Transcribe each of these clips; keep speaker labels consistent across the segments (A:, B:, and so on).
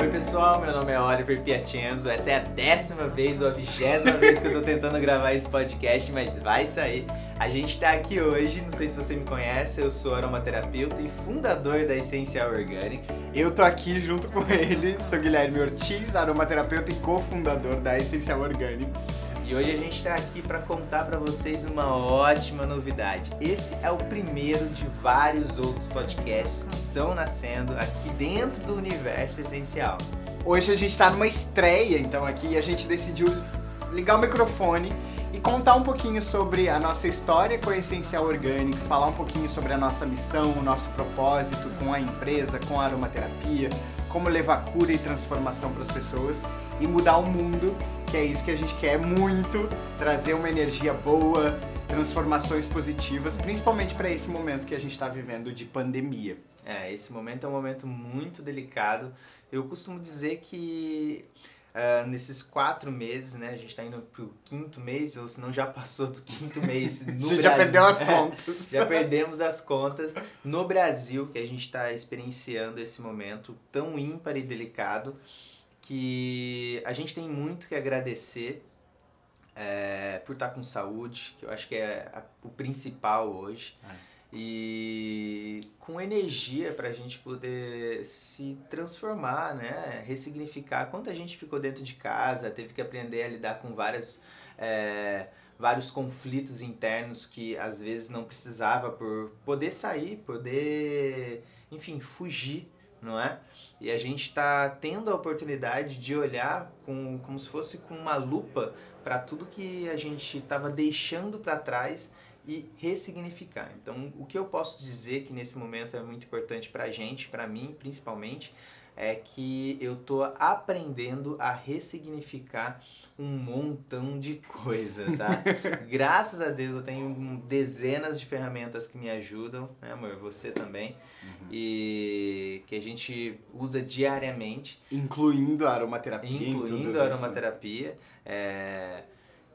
A: Oi pessoal, meu nome é Oliver Piacenzo. Essa é a décima vez ou a vigésima vez que eu tô tentando gravar esse podcast, mas vai sair. A gente tá aqui hoje, não sei se você me conhece, eu sou aromaterapeuta e fundador da Essencial Organics.
B: Eu tô aqui junto com ele, sou Guilherme Ortiz, aromaterapeuta e cofundador da Essencial Organics.
A: E hoje a gente está aqui para contar para vocês uma ótima novidade. Esse é o primeiro de vários outros podcasts que estão nascendo aqui dentro do universo essencial.
B: Hoje a gente está numa estreia, então aqui a gente decidiu ligar o microfone e contar um pouquinho sobre a nossa história com a Essencial Organics, falar um pouquinho sobre a nossa missão, o nosso propósito com a empresa, com a aromaterapia, como levar cura e transformação para as pessoas e mudar o mundo que é isso que a gente quer muito, trazer uma energia boa, transformações positivas, principalmente para esse momento que a gente está vivendo de pandemia.
A: É, esse momento é um momento muito delicado. Eu costumo dizer que uh, nesses quatro meses, né, a gente está indo pro quinto mês, ou se não já passou do quinto mês no
B: a gente
A: Brasil.
B: já perdeu as contas.
A: já perdemos as contas no Brasil, que a gente está experienciando esse momento tão ímpar e delicado que a gente tem muito que agradecer é, por estar com saúde, que eu acho que é a, o principal hoje. É. E com energia para a gente poder se transformar, né? ressignificar. Quanta gente ficou dentro de casa, teve que aprender a lidar com várias, é, vários conflitos internos que às vezes não precisava por poder sair, poder, enfim, fugir, não é? E a gente está tendo a oportunidade de olhar com, como se fosse com uma lupa para tudo que a gente estava deixando para trás e ressignificar. Então, o que eu posso dizer que nesse momento é muito importante para a gente, para mim principalmente, é que eu tô aprendendo a ressignificar um montão de coisa, tá? Graças a Deus eu tenho dezenas de ferramentas que me ajudam, né, amor? Você também. Uhum. E que a gente usa diariamente.
B: Incluindo a aromaterapia.
A: Incluindo a aromaterapia. É,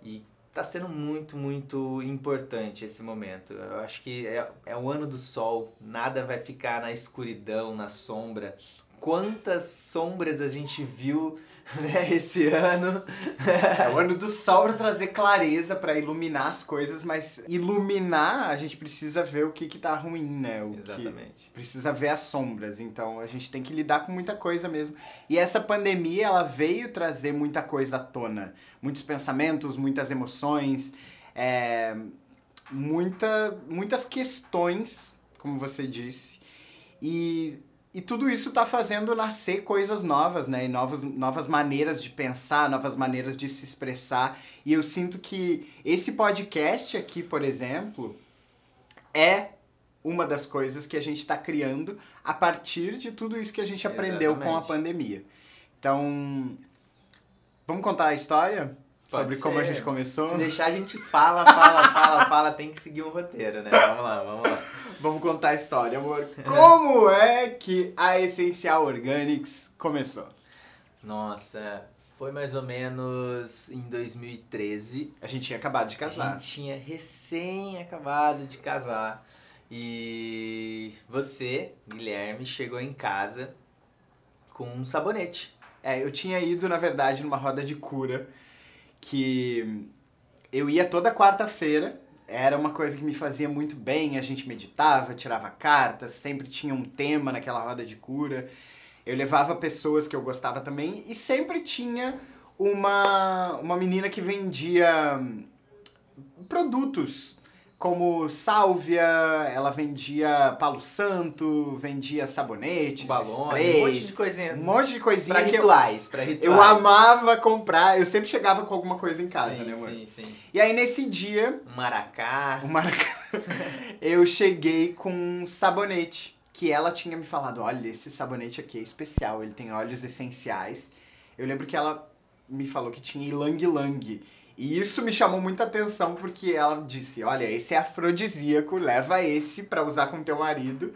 A: e tá sendo muito, muito importante esse momento. Eu acho que é, é o ano do sol, nada vai ficar na escuridão, na sombra. Quantas sombras a gente viu né, esse ano.
B: é o ano do sol para trazer clareza, para iluminar as coisas, mas iluminar a gente precisa ver o que que tá ruim, né? O
A: Exatamente.
B: precisa ver as sombras, então a gente tem que lidar com muita coisa mesmo. E essa pandemia, ela veio trazer muita coisa à tona, muitos pensamentos, muitas emoções, é, muita, muitas questões, como você disse. E e tudo isso está fazendo nascer coisas novas, né? E novos, novas maneiras de pensar, novas maneiras de se expressar. E eu sinto que esse podcast aqui, por exemplo, é uma das coisas que a gente está criando a partir de tudo isso que a gente aprendeu Exatamente. com a pandemia. Então, vamos contar a história? Pode sobre ser. como a gente começou?
A: Se deixar, a gente fala, fala, fala, fala, tem que seguir um roteiro, né? Vamos lá, vamos lá.
B: Vamos contar a história, amor. Como é que a Essencial Organics começou?
A: Nossa, foi mais ou menos em 2013.
B: A gente tinha acabado de casar.
A: A gente tinha recém acabado de casar. E você, Guilherme, chegou em casa com um sabonete.
B: É, eu tinha ido, na verdade, numa roda de cura que eu ia toda quarta-feira era uma coisa que me fazia muito bem. A gente meditava, tirava cartas, sempre tinha um tema naquela roda de cura. Eu levava pessoas que eu gostava também e sempre tinha uma, uma menina que vendia produtos como sálvia, ela vendia palo santo, vendia sabonetes,
A: balões, um monte de coisinha.
B: Um monte de coisinha
A: pra rituais,
B: eu,
A: pra rituais.
B: Eu amava comprar, eu sempre chegava com alguma coisa em casa,
A: sim,
B: né, amor?
A: Sim, sim.
B: E aí nesse dia,
A: um maracá,
B: um maracá. eu cheguei com um sabonete que ela tinha me falado, olha, esse sabonete aqui é especial, ele tem óleos essenciais. Eu lembro que ela me falou que tinha ylang. E isso me chamou muita atenção porque ela disse: Olha, esse é afrodisíaco, leva esse para usar com teu marido,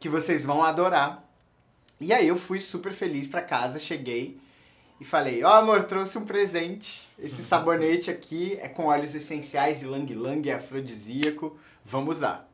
B: que vocês vão adorar. E aí eu fui super feliz para casa, cheguei e falei: Ó, oh, amor, trouxe um presente. Esse sabonete aqui é com óleos essenciais e lang lang, é afrodisíaco, vamos usar.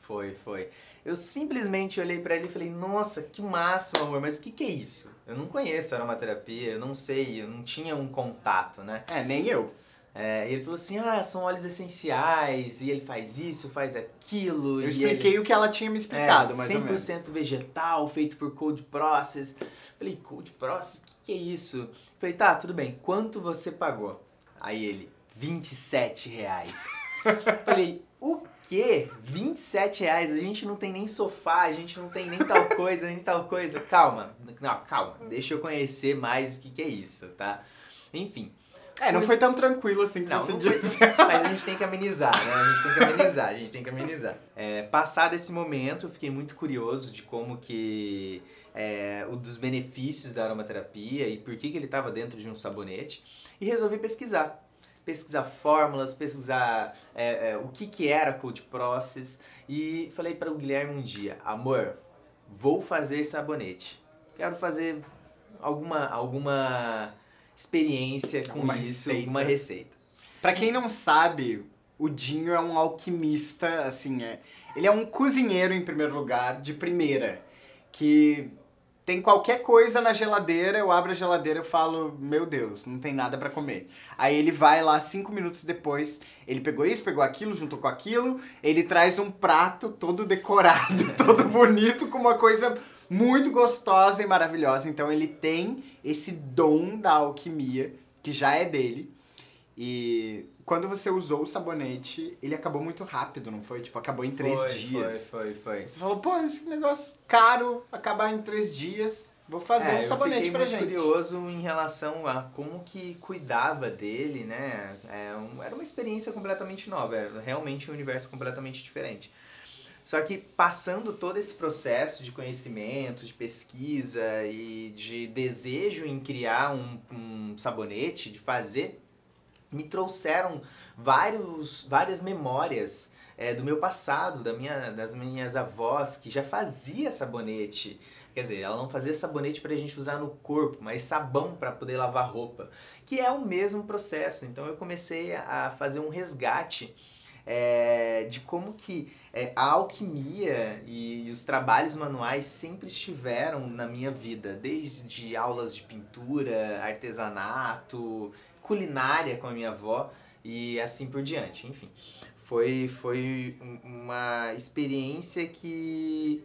A: Foi, foi. Eu simplesmente olhei para ele e falei: Nossa, que massa, amor, mas o que, que é isso? Eu não conheço aromaterapia, eu não sei, eu não tinha um contato, né?
B: É, nem eu.
A: É, e ele falou assim: Ah, são óleos essenciais, e ele faz isso, faz aquilo.
B: Eu expliquei
A: ele...
B: o que ela tinha me explicado,
A: é,
B: mais ou menos.
A: 100% vegetal, feito por cold process. Falei: Cold process? O que, que é isso? Falei: Tá, tudo bem, quanto você pagou? Aí ele: 27 reais. Falei: O quê? 27 reais? A gente não tem nem sofá, a gente não tem nem tal coisa, nem tal coisa. Calma, não, calma, deixa eu conhecer mais o que, que é isso, tá? Enfim.
B: É, não foi tão tranquilo assim que
A: Não,
B: você
A: não
B: disse.
A: foi- mas a gente tem que amenizar, né? A gente tem que amenizar, a gente tem que amenizar. É, passado esse momento, eu fiquei muito curioso de como que... É, o dos benefícios da aromaterapia e por que, que ele estava dentro de um sabonete. E resolvi pesquisar. Pesquisar fórmulas, pesquisar é, é, o que, que era cold process. E falei para o Guilherme um dia, amor, vou fazer sabonete. Quero fazer alguma, alguma experiência com
B: Uma
A: isso,
B: receita.
A: alguma receita.
B: Pra quem não sabe, o Dinho é um alquimista, assim, é. Ele é um cozinheiro em primeiro lugar, de primeira, que tem qualquer coisa na geladeira, eu abro a geladeira e falo, meu Deus, não tem nada pra comer. Aí ele vai lá cinco minutos depois, ele pegou isso, pegou aquilo, juntou com aquilo, ele traz um prato todo decorado, todo bonito, com uma coisa muito gostosa e maravilhosa. Então ele tem esse dom da alquimia, que já é dele. E quando você usou o sabonete, ele acabou muito rápido, não foi? Tipo, acabou em três
A: Foi,
B: dias.
A: Foi, foi, foi.
B: Você falou, pô, esse negócio caro, acabar em três dias, vou fazer
A: É,
B: um sabonete
A: eu
B: pra
A: muito
B: gente.
A: curioso em relação a como que cuidava dele, né? É um- era uma experiência completamente nova, era realmente um universo completamente diferente. Só que passando todo esse processo de conhecimento, de pesquisa e de desejo em criar um, um sabonete, de fazer, me trouxeram vários, várias memórias é, do meu passado, da minha, das minhas avós, que já fazia sabonete. Quer dizer, ela não fazia sabonete pra gente usar no corpo, mas sabão para poder lavar roupa, que é o mesmo processo. Então eu comecei a fazer um resgate é, de como que é, a alquimia e, os trabalhos manuais sempre estiveram na minha vida, desde aulas de pintura, artesanato, culinária com a minha avó e assim por diante. Enfim, foi, foi um- uma experiência que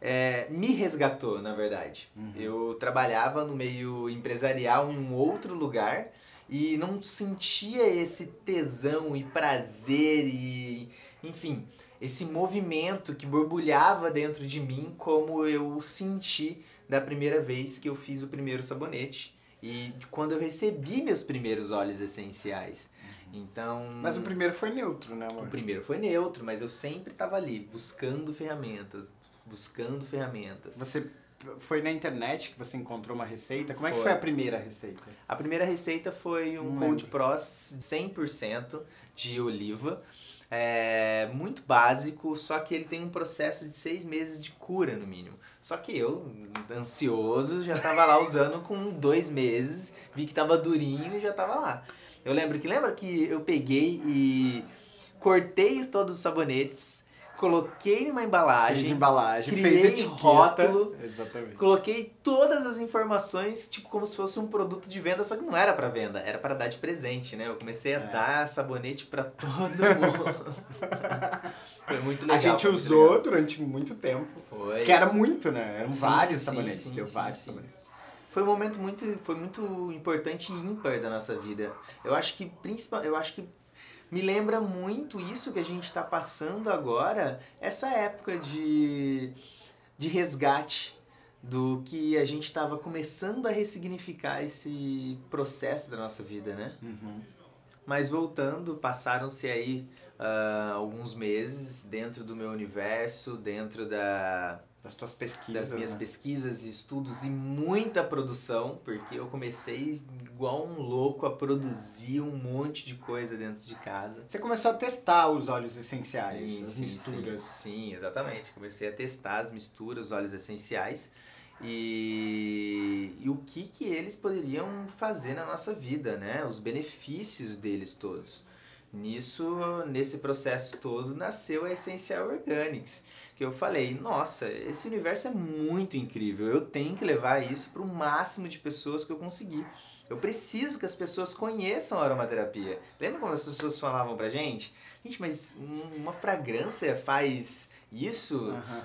A: é, me resgatou, na verdade. Eu trabalhava no meio empresarial em um outro lugar e não sentia esse tesão e prazer e, enfim, esse movimento que borbulhava dentro de mim como eu senti da primeira vez que eu fiz o primeiro sabonete e quando eu recebi meus primeiros óleos essenciais. Então,
B: Mas o primeiro foi neutro, né,
A: o
B: amor?
A: primeiro foi neutro, mas eu sempre estava ali buscando ferramentas, buscando ferramentas.
B: Você foi na internet que você encontrou uma receita? Como é que
A: Foi.
B: foi a primeira receita?
A: A primeira receita foi um
B: Não
A: Cold
B: lembro.
A: Pros 100% de oliva. É muito básico, só que ele tem um processo de seis meses de cura, no mínimo. Só que eu, ansioso, já tava lá usando com dois meses, vi que tava durinho e já tava lá. Eu lembro que lembra que eu peguei e cortei todos os sabonetes, coloquei numa embalagem,
B: embalagem,
A: criei
B: fez etiqueta.
A: rótulo.
B: Exatamente.
A: Coloquei todas as informações, tipo, como se fosse um produto de venda, só que não era pra venda, era pra dar de presente, né? Eu comecei a
B: É.
A: dar sabonete pra todo mundo. Foi muito legal.
B: a gente usou
A: legal.
B: durante muito tempo.
A: Foi.
B: Que era muito, né? Eram
A: Sim,
B: vários
A: sim,
B: sabonetes.
A: sim,
B: deu vários sabonetes.
A: Foi um momento muito, foi muito importante e ímpar da nossa vida. Eu acho que principal, eu acho que me lembra muito isso que a gente está passando agora, essa época de, de resgate do que a gente estava começando a ressignificar esse processo da nossa vida, né?
B: Uhum.
A: Mas voltando, passaram-se aí ah, alguns meses dentro do meu universo, dentro da,
B: Das tuas pesquisas.
A: das minhas
B: né?
A: pesquisas e estudos e muita produção, porque eu comecei igual um louco a produzir um monte de coisa dentro de casa.
B: Você começou a testar os óleos essenciais,
A: Sim,
B: as
A: sim,
B: misturas.
A: Sim, sim, exatamente. Comecei a testar as misturas, os óleos essenciais e, e o que, que eles poderiam fazer na nossa vida, né? Os benefícios deles todos. Nisso, nesse processo todo, nasceu a Essencial Organics, que eu falei, nossa, esse universo é muito incrível, eu tenho que levar isso para o máximo de pessoas que eu conseguir. Eu preciso que as pessoas conheçam a aromaterapia. Lembra como as pessoas falavam pra gente? Gente, mas uma fragrância faz isso?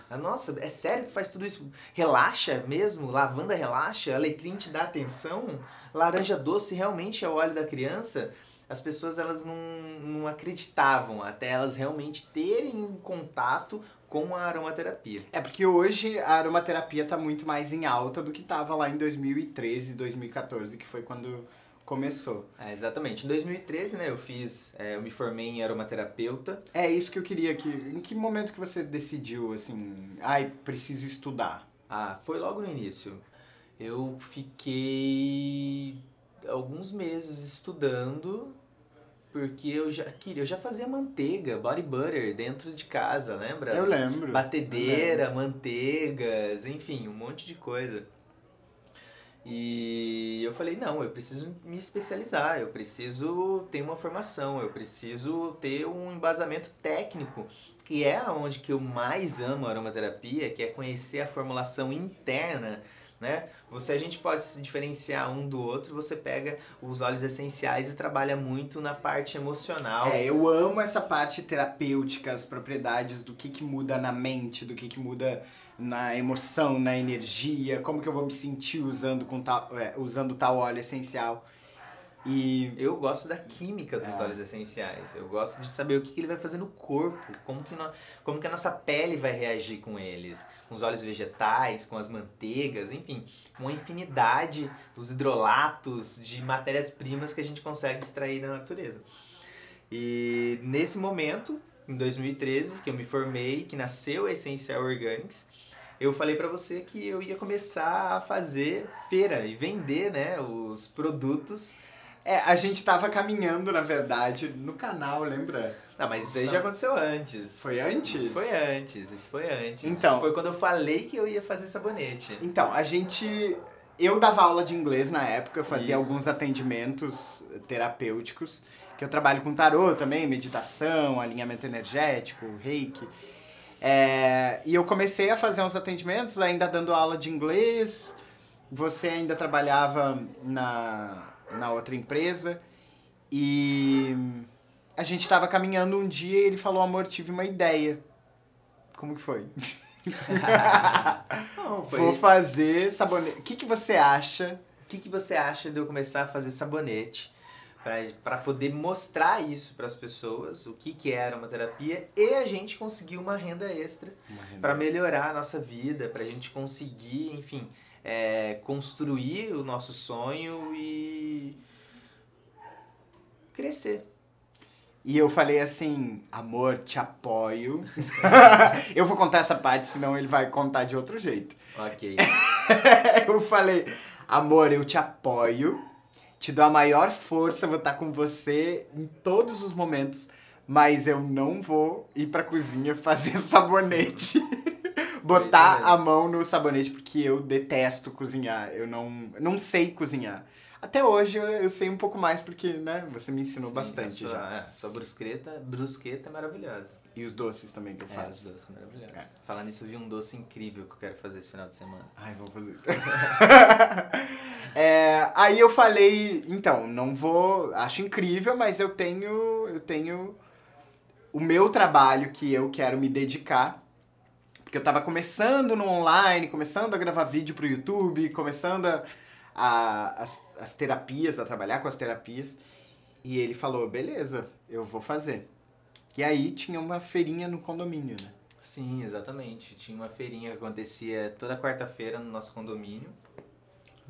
A: Uhum. Nossa, é sério que faz tudo isso? Relaxa mesmo? Lavanda relaxa? Alecrim te dá atenção? Laranja doce realmente é o óleo da criança? As pessoas elas não, não acreditavam até elas realmente terem contato com a aromaterapia.
B: É porque hoje a aromaterapia está muito mais em alta do que estava lá em 2013, 2014, que foi quando começou.
A: É, exatamente. Em 2013, né, eu fiz, é, eu me formei em aromaterapeuta.
B: É isso que eu queria que, em que momento que você decidiu assim, ai, preciso estudar?
A: Ah, foi logo no início. Eu fiquei alguns meses estudando porque eu já queria, eu já fazia manteiga, body butter dentro de casa, lembra?
B: Eu lembro.
A: Batedeira, eu lembro. manteigas, enfim, um monte de coisa. E eu falei, não, eu preciso me especializar, eu preciso ter uma formação, eu preciso ter um embasamento técnico, que é onde que eu mais amo a aromaterapia, que é conhecer a formulação interna né? Você a gente pode se diferenciar um do outro, você pega os óleos essenciais e trabalha muito na parte emocional.
B: É, eu amo essa parte terapêutica, as propriedades do que que muda na mente, do que que muda na emoção, na energia, como que eu vou me sentir usando com tal, é, usando tal óleo essencial.
A: E eu gosto da química dos é. óleos essenciais. Eu gosto de saber o que, que ele vai fazer no corpo, como que, no, como que a nossa pele vai reagir com eles, com os óleos vegetais, com as manteigas, enfim, uma infinidade dos hidrolatos de matérias-primas que a gente consegue extrair da natureza. E nesse momento, em 2013, que eu me formei, que nasceu a Essencial Organics, eu falei para você que eu ia começar a fazer feira e vender, né, os produtos
B: é, a gente tava caminhando, na verdade, no canal, lembra?
A: Não, mas isso aí já aconteceu antes.
B: Foi antes?
A: Isso foi antes, isso foi antes.
B: Então.
A: Isso foi quando eu falei que eu ia fazer sabonete.
B: Então, a gente. Eu dava aula de inglês na época, eu fazia isso. alguns atendimentos terapêuticos, que eu trabalho com tarô também, meditação, alinhamento energético, reiki. É, e eu comecei a fazer uns atendimentos, ainda dando aula de inglês. Você ainda trabalhava na na outra empresa. E a gente estava caminhando um dia e ele falou, amor, tive uma ideia. Como que foi? Não, foi... Vou fazer sabonete. O que, que você acha?
A: O que, que você acha de eu começar a fazer sabonete? para poder mostrar isso para as pessoas, o que, que é aromaterapia, e a gente conseguir uma renda extra para melhorar a nossa vida, para a gente conseguir, enfim, é, construir o nosso sonho e crescer.
B: E eu falei assim, amor, te apoio. eu vou contar essa parte, senão ele vai contar de outro jeito.
A: Ok.
B: eu falei, amor, eu te apoio, te dou a maior força, vou estar com você em todos os momentos, mas eu não vou ir pra cozinha fazer sabonete botar a mão no sabonete porque eu detesto cozinhar. Eu não, não sei cozinhar. Até hoje eu, eu sei um pouco mais porque, né, você me ensinou Sim, bastante
A: sua,
B: já.
A: É, sua brusqueta, brusqueta é maravilhosa.
B: E os doces também que eu
A: é,
B: faço.
A: os doces maravilhosos. É. Falando nisso, eu vi um doce incrível que eu quero fazer esse final de semana.
B: Ai, vamos fazer. é, aí eu falei, então, não vou. Acho incrível, mas eu tenho. Eu tenho o meu trabalho que eu quero me dedicar porque eu tava começando no online, começando a gravar vídeo pro YouTube, começando a, a, as, as terapias, a trabalhar com as terapias. E ele falou, beleza, eu vou fazer. E aí tinha uma feirinha no condomínio, né?
A: Sim, exatamente. Tinha uma feirinha que acontecia toda quarta-feira no nosso condomínio.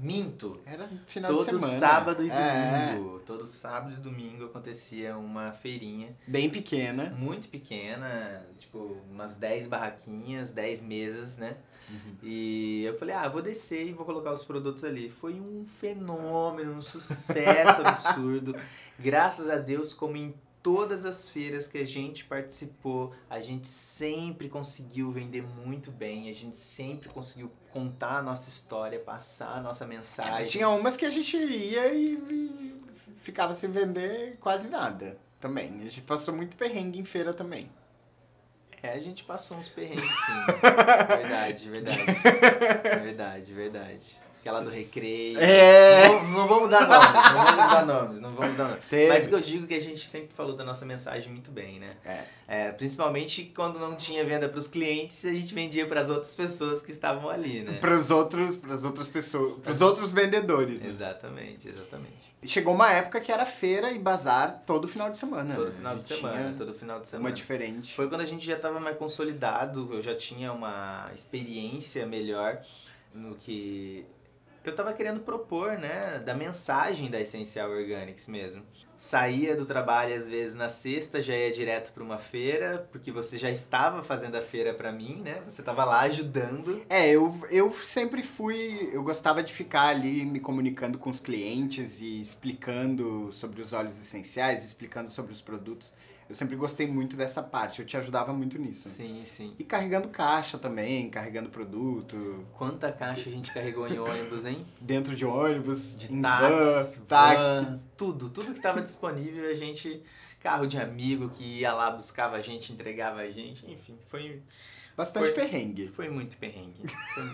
A: Minto.
B: Era final
A: todo
B: de semana.
A: sábado e é. domingo. Todo sábado e domingo acontecia uma feirinha.
B: Bem pequena.
A: Muito pequena. Tipo, umas 10 barraquinhas, 10 mesas, né? Uhum. E eu falei, ah, vou descer e vou colocar os produtos ali. Foi um fenômeno, um sucesso absurdo. Graças a Deus, como em todas as feiras que a gente participou, a gente sempre conseguiu vender muito bem, a gente sempre conseguiu contar a nossa história, passar a nossa mensagem. É,
B: tinha umas que a gente ia e, e ficava sem vender quase nada. também. A gente passou muito perrengue em feira também.
A: É, a gente passou uns perrengues sim. verdade, verdade. Verdade, verdade. Aquela do recreio.
B: É.
A: Não, não vamos dar nomes, não vamos dar nomes, não vamos dar nomes.
B: Teve.
A: Mas o que eu digo é que a gente sempre falou da nossa mensagem muito bem, né?
B: É.
A: É, principalmente quando não tinha venda para os clientes, a gente vendia para as outras pessoas que estavam ali, né?
B: Para os outros, pras outras pessoas, para os outros vendedores. né?
A: Exatamente, exatamente.
B: Chegou uma época que era feira e bazar todo final de semana.
A: Todo
B: né?
A: final de semana, todo final de
B: Uma
A: semana.
B: diferente.
A: Foi quando a gente já estava mais consolidado, eu já tinha uma experiência melhor no que eu estava querendo propor, né, da mensagem da Essencial Organics mesmo. Saía do trabalho às vezes na sexta, já ia direto para uma feira, porque você já estava fazendo a feira para mim, né? Você estava lá ajudando.
B: É, eu, eu sempre fui. Eu gostava de ficar ali me comunicando com os clientes e explicando sobre os óleos essenciais, explicando sobre os produtos. Eu sempre gostei muito dessa parte, eu te ajudava muito nisso.
A: Sim, sim.
B: E carregando caixa também, carregando produto,
A: Quanta caixa a gente carregou em ônibus, hein?
B: dentro de ônibus,
A: De táxi,
B: van, táxi.
A: van, tudo, tudo que estava disponível, a gente carro de amigo que ia lá buscava a gente, entregava a gente, enfim, foi
B: Bastante
A: Foi-
B: perrengue.
A: foi muito perrengue.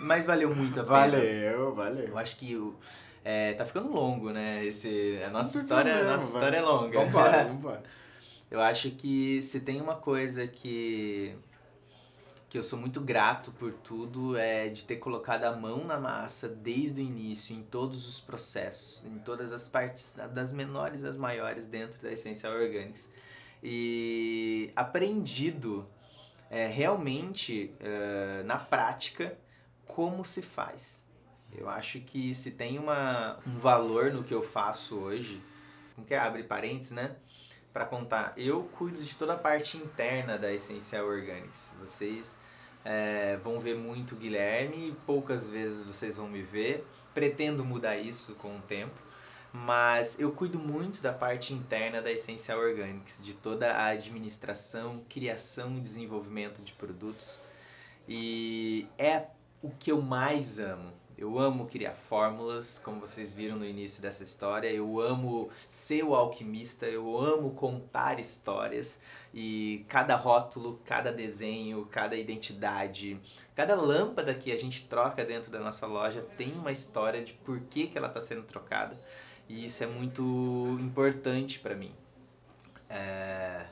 A: Mas valeu muito a pena.
B: Valeu, valeu.
A: Eu acho que o é, tá ficando longo, né? Esse a nossa história, a
B: problema,
A: nossa
B: vai.
A: história é longa.
B: Vambora, vambora.
A: Eu acho que se tem uma coisa que que eu sou muito grato por tudo é de ter colocado a mão na massa desde o início em todos os processos, em todas as partes, das menores às maiores dentro da Essencial Organics e aprendido é, realmente é, na prática como se faz. Eu acho que se tem uma, um valor no que eu faço hoje, como que é? abre parênteses, né? Para contar, eu cuido de toda a parte interna da Essencial Organics. Vocês é, vão ver muito o Guilherme, poucas vezes vocês vão me ver. Pretendo mudar isso com o tempo, mas eu cuido muito da parte interna da Essencial Organics, de toda a administração, criação e desenvolvimento de produtos. E é o que eu mais amo. Eu amo criar fórmulas, como vocês viram no início dessa história. Eu amo ser o alquimista, eu amo contar histórias. E cada rótulo, cada desenho, cada identidade, cada lâmpada que a gente troca dentro da nossa loja tem uma história de por que, que ela está sendo trocada. E isso é muito importante para mim. É,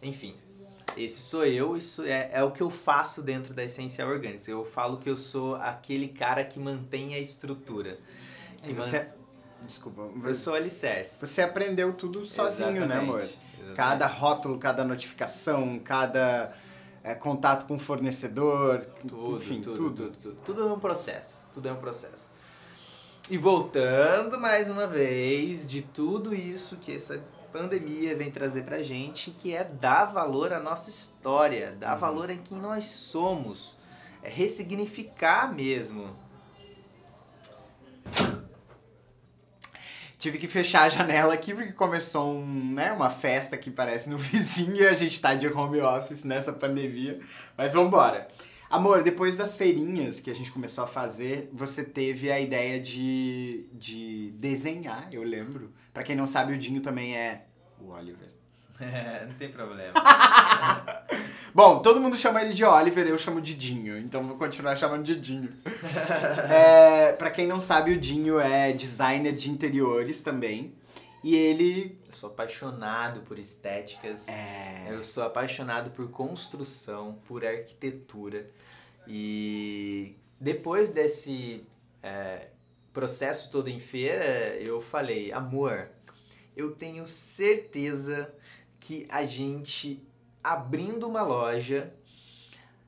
A: Enfim, esse sou eu, isso é, é o que eu faço dentro da Essencial Organics. Eu falo que eu sou aquele cara que mantém a estrutura. Que man-
B: você... Desculpa.
A: Eu sou alicerce.
B: Você aprendeu tudo sozinho, né, amor?
A: Exatamente.
B: Cada rótulo, cada notificação, cada é, contato com o fornecedor,
A: Tudo,
B: enfim,
A: tudo,
B: tudo.
A: tudo, tudo. Tudo é um processo. Tudo é um processo. E voltando mais uma vez de tudo isso que essa pandemia vem trazer pra gente, que é dar valor à nossa história, dar
B: Uhum.
A: valor em quem nós somos, é ressignificar mesmo.
B: Tive que fechar a janela aqui porque começou um, né, uma festa que parece no vizinho e a gente tá de home office nessa pandemia. Mas vambora. Amor, depois das feirinhas que a gente começou a fazer, você teve a ideia de, de desenhar, eu lembro. Pra quem não sabe, o Dinho também é o Oliver.
A: não tem problema.
B: Bom, todo mundo chama ele de Oliver, eu chamo de Dinho, então vou continuar chamando de Dinho. é, pra quem não sabe, o Dinho é designer de interiores também. E ele.
A: Eu sou apaixonado por estéticas.
B: É.
A: Eu sou apaixonado por construção, por arquitetura. E depois desse é, processo todo em feira, eu falei, amor, eu tenho certeza que a gente abrindo uma loja,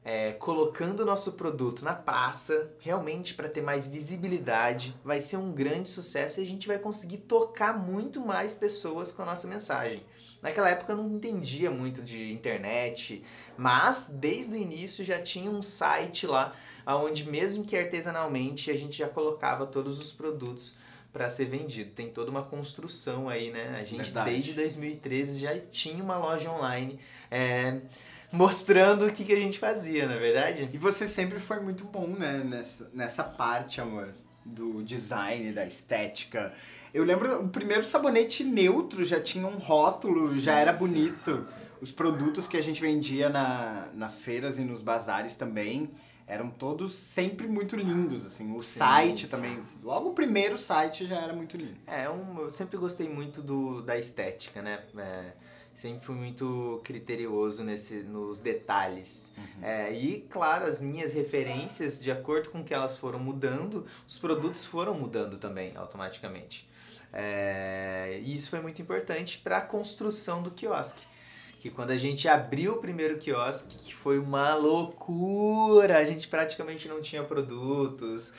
A: é, colocando o nosso produto na praça, realmente para ter mais visibilidade, vai ser um grande sucesso e a gente vai conseguir tocar muito mais pessoas com a nossa mensagem. Naquela época eu não entendia muito de internet, mas desde o início já tinha um site lá, onde mesmo que artesanalmente a gente já colocava todos os produtos para ser vendido. Tem toda uma construção aí, né? A gente
B: Verdade.
A: desde 2013 já tinha uma loja online é, mostrando o que, que a gente fazia, na é verdade?
B: E você sempre foi muito bom, né, nessa, nessa parte, amor, do design, da estética. Eu lembro, o primeiro sabonete neutro já tinha um rótulo, sim, já era bonito. Sim, sim, Os produtos que a gente vendia na, nas feiras e nos bazares também eram todos sempre muito lindos, assim. O site também, logo o primeiro site já era muito lindo.
A: É, um, eu sempre gostei muito do, da estética, né? É, sempre fui muito criterioso nesse, nos detalhes. Uhum. É, e, claro, as minhas referências, de acordo com que elas foram mudando, os produtos foram mudando também, automaticamente. É, e isso foi muito importante para a construção do quiosque. Que quando a gente abriu o primeiro quiosque, que foi uma loucura, a gente praticamente não tinha produtos.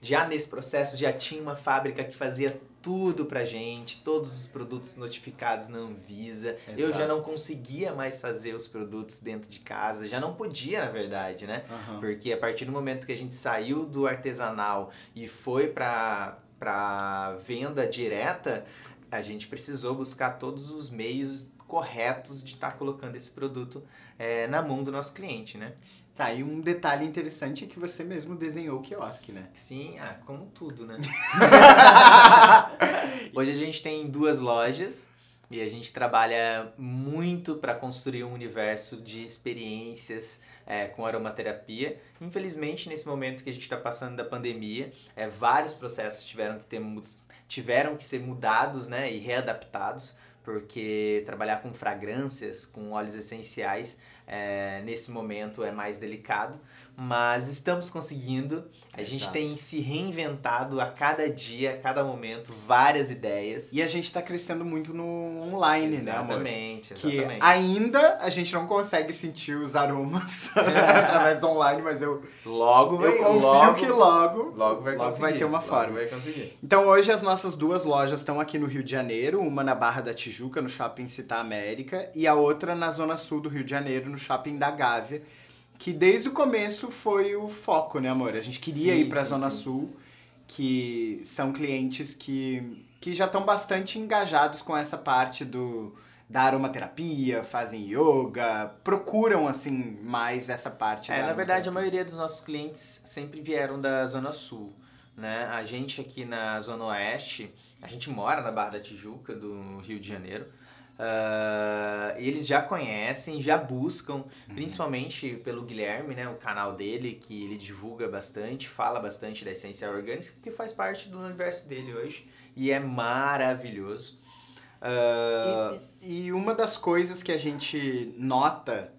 A: já nesse processo já tinha uma fábrica que fazia tudo pra gente, todos os produtos notificados na Anvisa. Exato. Eu já não conseguia mais fazer os produtos dentro de casa, já não podia, na verdade, né? Uhum. Porque a partir do momento que a gente saiu do artesanal e foi pra para venda direta, a gente precisou buscar todos os meios corretos de estar tá colocando esse produto é, na mão do nosso cliente, né?
B: Tá, e um detalhe interessante é que você mesmo desenhou o quiosque, né?
A: Sim, ah, como tudo, né? Hoje a gente tem duas lojas e a gente trabalha muito para construir um universo de experiências é, com aromaterapia. Infelizmente, nesse momento que a gente está passando da pandemia, é, vários processos tiveram que, ter, tiveram que ser mudados né, e readaptados, porque trabalhar com fragrâncias, com óleos essenciais, é, nesse momento é mais delicado mas estamos conseguindo. A Exato. gente tem se reinventado a cada dia, a cada momento, várias ideias.
B: E a gente está crescendo muito no online,
A: exatamente,
B: né,
A: amor? Exatamente,
B: Que ainda a gente não consegue sentir os aromas é. através do online, mas eu
A: logo vai,
B: eu confio
A: logo,
B: que logo,
A: logo vai,
B: logo vai ter uma forma.
A: Vai conseguir.
B: Então hoje as nossas duas lojas estão aqui no Rio de Janeiro, uma na Barra da Tijuca, no Shopping Cita América, e a outra na zona sul do Rio de Janeiro, no Shopping da Gávea que desde o começo foi o foco, né, amor? A gente queria sim, ir para a Zona sim. Sul, que são clientes que, que já estão bastante engajados com essa parte do da aromaterapia, fazem yoga, procuram assim mais essa parte.
A: É, na verdade a maioria dos nossos clientes sempre vieram da Zona Sul, né? A gente aqui na Zona Oeste, a gente mora na Barra da Tijuca do Rio de Janeiro. Uh, eles já conhecem, já buscam, uhum. principalmente pelo Guilherme, né, o canal dele, que ele divulga bastante, fala bastante da essência orgânica, porque faz parte do universo dele hoje e é maravilhoso.
B: Uh... E, e uma das coisas que a gente nota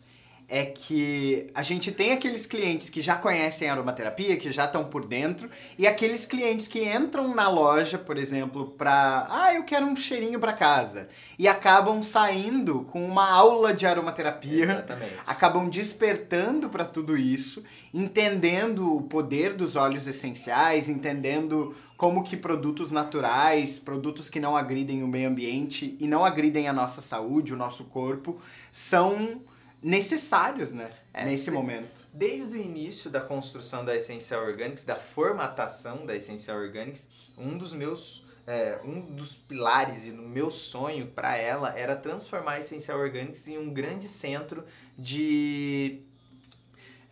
B: é que a gente tem aqueles clientes que já conhecem a aromaterapia, que já estão por dentro, e aqueles clientes que entram na loja, por exemplo, para, ah, eu quero um cheirinho para casa, e acabam saindo com uma aula de aromaterapia,
A: Exatamente.
B: acabam despertando para tudo isso, entendendo o poder dos óleos essenciais, entendendo como que produtos naturais, produtos que não agridem o meio ambiente e não agridem a nossa saúde, o nosso corpo, são necessários, né? É, nesse momento.
A: Desde o início da construção da Essential Organics, da formatação da Essential Organics, um dos meus é, um dos pilares e no meu sonho para ela era transformar a Essential Organics em um grande centro de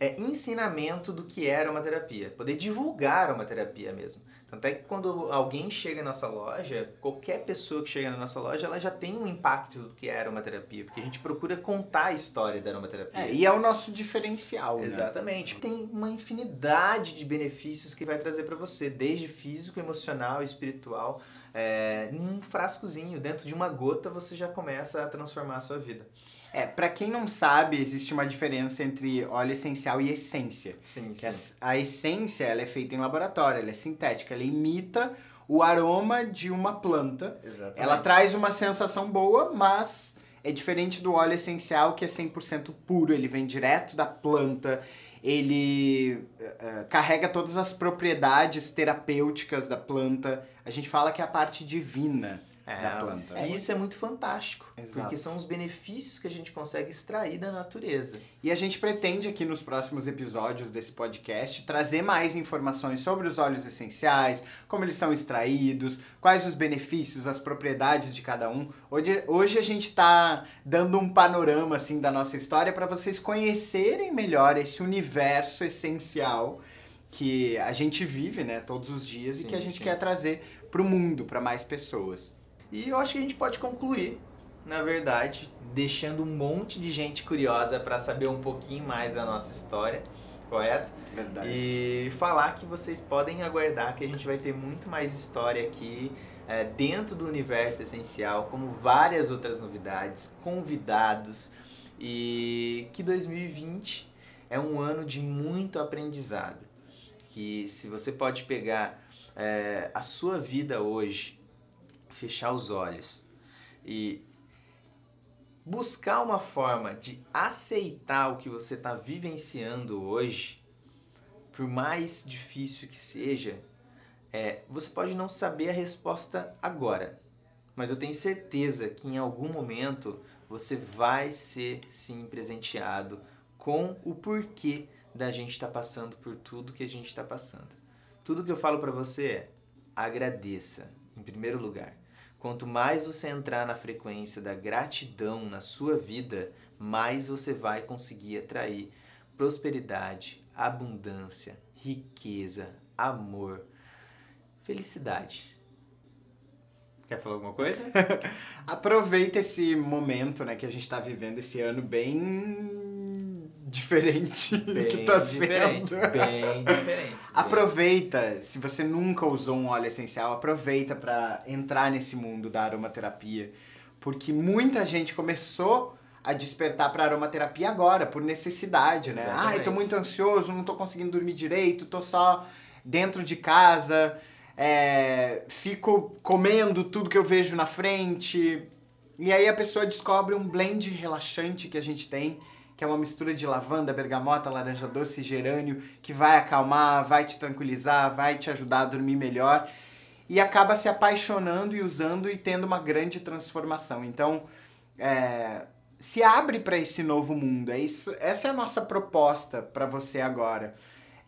A: é, ensinamento do que era uma terapia, poder divulgar uma terapia mesmo. Tanto é que quando alguém chega na nossa loja, qualquer pessoa que chega na nossa loja, ela já tem um impacto do que é aromaterapia, porque a gente procura contar a história da aromaterapia.
B: É, e é o nosso diferencial,
A: né? Exatamente. Né? Tem uma infinidade de benefícios que vai trazer para você, desde físico, emocional, espiritual. É, num frascozinho, dentro de uma gota, você já começa a transformar a sua vida.
B: É, para quem não sabe, existe uma diferença entre óleo essencial e essência.
A: Sim,
B: sim. A, a, essência, ela é feita em laboratório, ela é sintética, ela imita o aroma de uma planta.
A: Exatamente.
B: Ela traz uma sensação boa, mas é diferente do óleo essencial que é 100% puro, ele vem direto da planta, ele uh, carrega todas as propriedades terapêuticas da planta. A gente fala que é a parte divina é, da planta.
A: E isso é muito fantástico, Exato. porque são os benefícios que a gente consegue extrair da natureza.
B: E a gente pretende aqui nos próximos episódios desse podcast trazer mais informações sobre os óleos essenciais, como eles são extraídos, quais os benefícios, as propriedades de cada um. Hoje, hoje a gente está dando um panorama assim da nossa história para vocês conhecerem melhor esse universo essencial que a gente vive, né, todos os dias
A: Sim,
B: e que a gente
A: sim.
B: quer trazer pro mundo, para mais pessoas.
A: E eu acho que a gente pode concluir, na verdade, deixando um monte de gente curiosa para saber um pouquinho mais da nossa história, correto?
B: Verdade.
A: E falar que vocês podem aguardar que a gente vai ter muito mais história aqui é, dentro do universo essencial, como várias outras novidades, convidados e que 2020 é um ano de muito aprendizado. Que se você pode pegar é, a sua vida hoje, fechar os olhos e buscar uma forma de aceitar o que você está vivenciando hoje, por mais difícil que seja, é, você pode não saber a resposta agora, mas eu tenho certeza que em algum momento você vai ser sim presenteado com o porquê da gente estar passando por tudo que a gente está passando. Tudo que eu falo para você é agradeça, em primeiro lugar. Quanto mais você entrar na frequência da gratidão na sua vida, mais você vai conseguir atrair prosperidade, abundância, riqueza, amor, felicidade. Quer falar alguma coisa?
B: Aproveita esse momento, né, que a gente tá vivendo esse ano bem diferente
A: Bem
B: que tá
A: diferente,
B: sendo.
A: bem diferente.
B: Aproveita, se você nunca usou um óleo essencial, aproveita para entrar nesse mundo da aromaterapia, porque muita gente começou a despertar para aromaterapia agora, por necessidade, né?
A: Exatamente.
B: Ai, tô muito ansioso, não tô conseguindo dormir direito, tô só dentro de casa, é, fico comendo tudo que eu vejo na frente. E aí a pessoa descobre um blend relaxante que a gente tem, que é uma mistura de lavanda, bergamota, laranja doce e gerânio, que vai acalmar, vai te tranquilizar, vai te ajudar a dormir melhor. E acaba se apaixonando e usando e tendo uma grande transformação. Então, é, se abre para esse novo mundo. É isso, essa é a nossa proposta para você agora.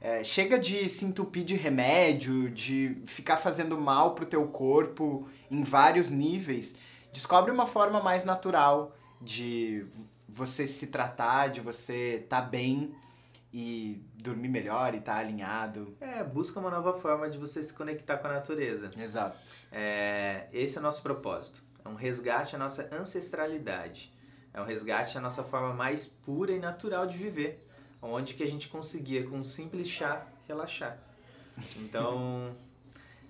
B: É, chega de se entupir de remédio, de ficar fazendo mal pro teu corpo em vários níveis. Descobre uma forma mais natural de você se tratar, de você estar bem e dormir melhor e estar alinhado.
A: É, busca uma nova forma de você se conectar com a natureza.
B: Exato.
A: É, esse é o nosso propósito. É um resgate à nossa ancestralidade. É um resgate à nossa forma mais pura e natural de viver. Onde que a gente conseguia, com um simples chá, relaxar. Então,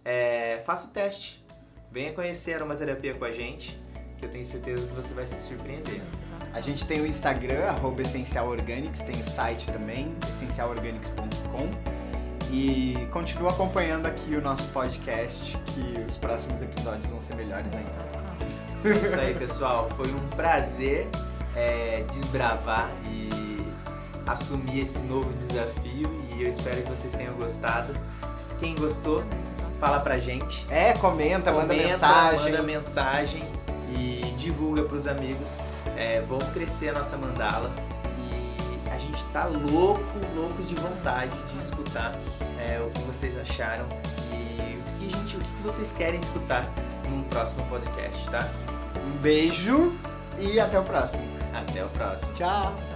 A: é, faça o teste. Venha conhecer a aromaterapia com a gente, que eu tenho certeza que você vai se surpreender.
B: A gente tem o Instagram, arroba Essencial Organics, tem o site também, essencialorganics.com. E continua acompanhando aqui o nosso podcast, que os próximos episódios vão ser melhores ainda.
A: É isso aí, pessoal. Foi um prazer é, desbravar e assumir esse novo desafio e eu espero que vocês tenham gostado. Quem gostou, fala pra gente.
B: É, comenta, manda
A: Comenta,
B: mensagem.
A: Manda mensagem e divulga pros amigos. É, vamos crescer a nossa mandala e a gente tá louco, louco de vontade de escutar é, o que vocês acharam e o que, gente, o que vocês querem escutar num próximo podcast, tá?
B: Um beijo e até o próximo.
A: Até o próximo.
B: Tchau!